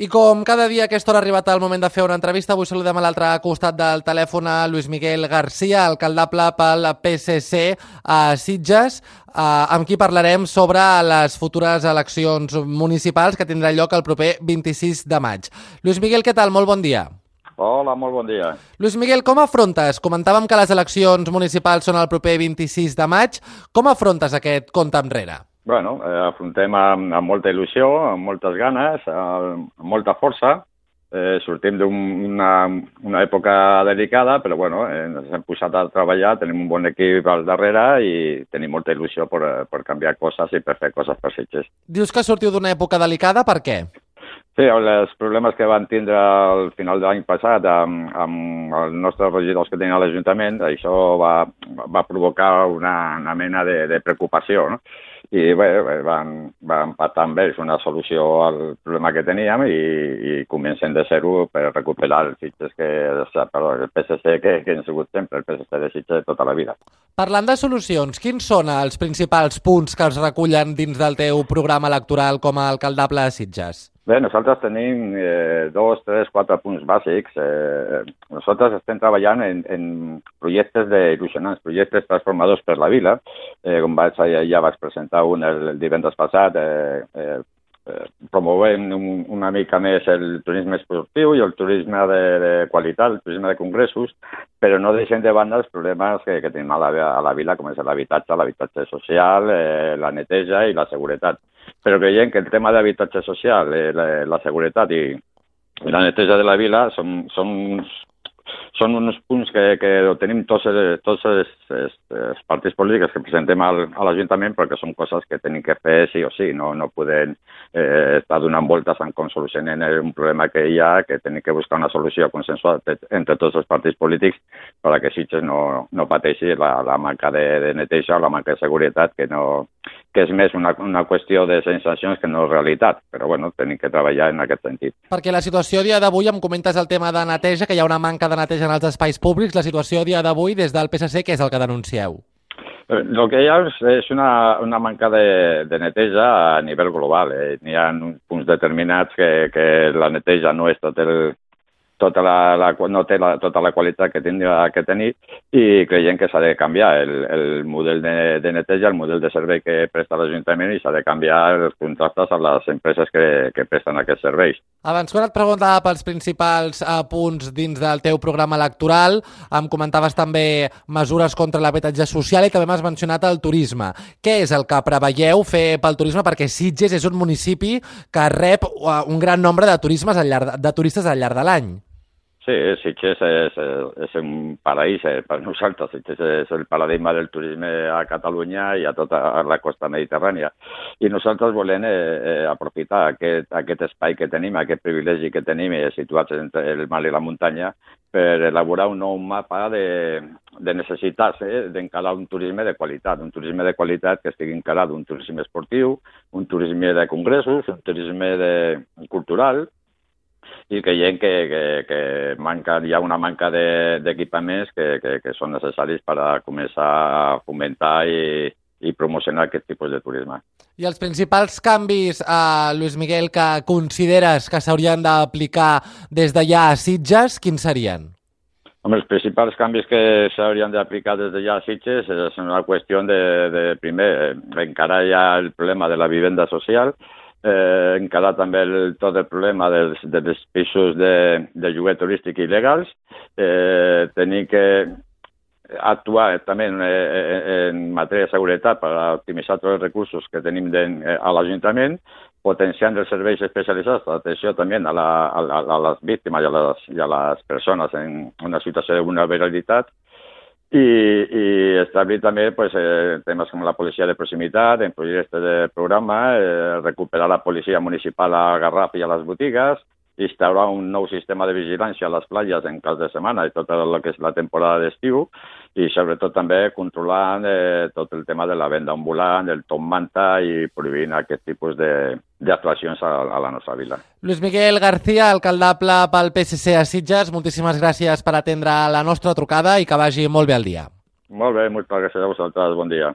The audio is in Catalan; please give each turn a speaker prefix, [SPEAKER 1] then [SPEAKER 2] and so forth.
[SPEAKER 1] I com cada dia a aquesta hora ha arribat el moment de fer una entrevista, avui saludem a l'altre costat del telèfon a Luis Miguel García, alcaldable pel PSC a Sitges, eh, amb qui parlarem sobre les futures eleccions municipals que tindrà lloc el proper 26 de maig. Luis Miguel, què tal? Molt bon dia.
[SPEAKER 2] Hola, molt bon dia.
[SPEAKER 1] Luis Miguel, com afrontes? Comentàvem que les eleccions municipals són el proper 26 de maig. Com afrontes aquest compte enrere?
[SPEAKER 2] Bueno, eh, afrontem amb, amb molta il·lusió, amb moltes ganes, eh, amb molta força. Eh, sortim d'una una època delicada, però bueno, eh, ens hem posat a treballar, tenim un bon equip al darrere i tenim molta il·lusió per, per canviar coses i per fer coses per Sitges.
[SPEAKER 1] Dius que sortiu d'una època delicada, per què?
[SPEAKER 2] Sí, els problemes que van tindre al final de l'any passat amb, amb els nostres regidors que tenien a l'Ajuntament, això va, va provocar una, una mena de, de preocupació, no? I bé, van, van patar amb ells una solució al problema que teníem i, i comencem de zero per recuperar els fitxes que, perdó, el PSC que, que hem sigut sempre, el PSC de Sitges de tota la vida.
[SPEAKER 1] Parlant de solucions, quins són els principals punts que es recullen dins del teu programa electoral com a alcaldable de Sitges?
[SPEAKER 2] Bé, nosaltres tenim eh, dos, tres, quatre punts bàsics. Eh, nosaltres estem treballant en, en projectes il·lusionants, projectes transformadors per la vila. Eh, com vaig, ja, ja vaig presentar un el, el divendres passat, eh, eh, promovem un, una mica més el turisme esportiu i el turisme de, de qualitat, el turisme de congressos, però no deixem de banda els problemes que, que tenim a la, a la vila, com és l'habitatge, l'habitatge social, eh, la neteja i la seguretat. Però creiem que el tema d'habitatge social, eh, la, la seguretat i la neteja de la vila són, són uns són uns punts que, que tenim tots, tots els, els, els partits polítics que presentem al, a l'Ajuntament perquè són coses que tenim que fer sí o sí, no, no podem eh, estar donant voltes en com solucionen un problema que hi ha, que tenim que buscar una solució consensuada entre tots els partits polítics perquè Sitges no, no pateixi la, la manca de, de neteja o la manca de seguretat que no, que és més una, una qüestió de sensacions que no realitat, però bueno, tenim que treballar en aquest sentit.
[SPEAKER 1] Perquè la situació a dia d'avui, em comentes el tema de neteja, que hi ha una manca de neteja en els espais públics, la situació a dia d'avui des del PSC, què és el que denuncieu?
[SPEAKER 2] Eh, el que hi ha és una, una manca de, de neteja a nivell global. Eh? N'hi ha punts determinats que, que la neteja no és tot el, tota la, la, no té la, tota la qualitat que tindria que tenir i creiem que s'ha de canviar el, el model de, de neteja, el model de servei que presta l'Ajuntament i s'ha de canviar els contractes a les empreses que, que presten aquests serveis.
[SPEAKER 1] Abans, quan et preguntava pels principals eh, punts dins del teu programa electoral, em comentaves també mesures contra l'habitatge social i també m'has mencionat el turisme. Què és el que preveieu fer pel turisme? Perquè Sitges és un municipi que rep eh, un gran nombre de, turismes al llarg, de turistes al llarg de l'any.
[SPEAKER 2] Sí, Sitges és, és un paraís eh, per nosaltres. Sitges és el paradigma del turisme a Catalunya i a tota la costa mediterrània. I nosaltres volem eh, eh, aprofitar aquest, aquest espai que tenim, aquest privilegi que tenim eh, situats entre el mar i la muntanya per elaborar un nou mapa de, de necessitats eh, d'encarar un turisme de qualitat, un turisme de qualitat que estigui encarat un turisme esportiu, un turisme de congressos, un turisme de, cultural, i creiem que, que, que manca, hi ha una manca d'equipaments de, que, que, que són necessaris per a començar a fomentar i, i promocionar aquest tipus de turisme.
[SPEAKER 1] I els principals canvis, eh, Lluís Miguel, que consideres que s'haurien d'aplicar des d'allà a Sitges, quins serien?
[SPEAKER 2] Home, els principals canvis que s'haurien d'aplicar des d'allà a Sitges és una qüestió de, de primer, encara hi ha el problema de la vivenda social, eh, encarar també el, tot el problema dels, dels pisos de, de lloguer turístic il·legals, eh, tenir que actuar també en, en matèria de seguretat per optimitzar tots els recursos que tenim de, a l'Ajuntament, potenciant els serveis especialitzats d'atenció també a, la, a, la, a les víctimes i a les, i a les persones en una situació de vulnerabilitat, i, i establir també pues, eh, temes com la policia de proximitat, en projectes de programa, eh, recuperar la policia municipal a Garraf i a les botigues, instaurar un nou sistema de vigilància a les platges en cas de setmana i tot el que és la temporada d'estiu i sobretot també controlant eh, tot el tema de la venda ambulant, el top manta i prohibint aquest tipus d'actuacions a, a la nostra vila.
[SPEAKER 1] Luis Miguel García, alcaldable pel PSC a Sitges, moltíssimes gràcies per atendre la nostra trucada i que vagi molt bé el dia.
[SPEAKER 2] Molt bé, moltes gràcies a vosaltres, bon dia.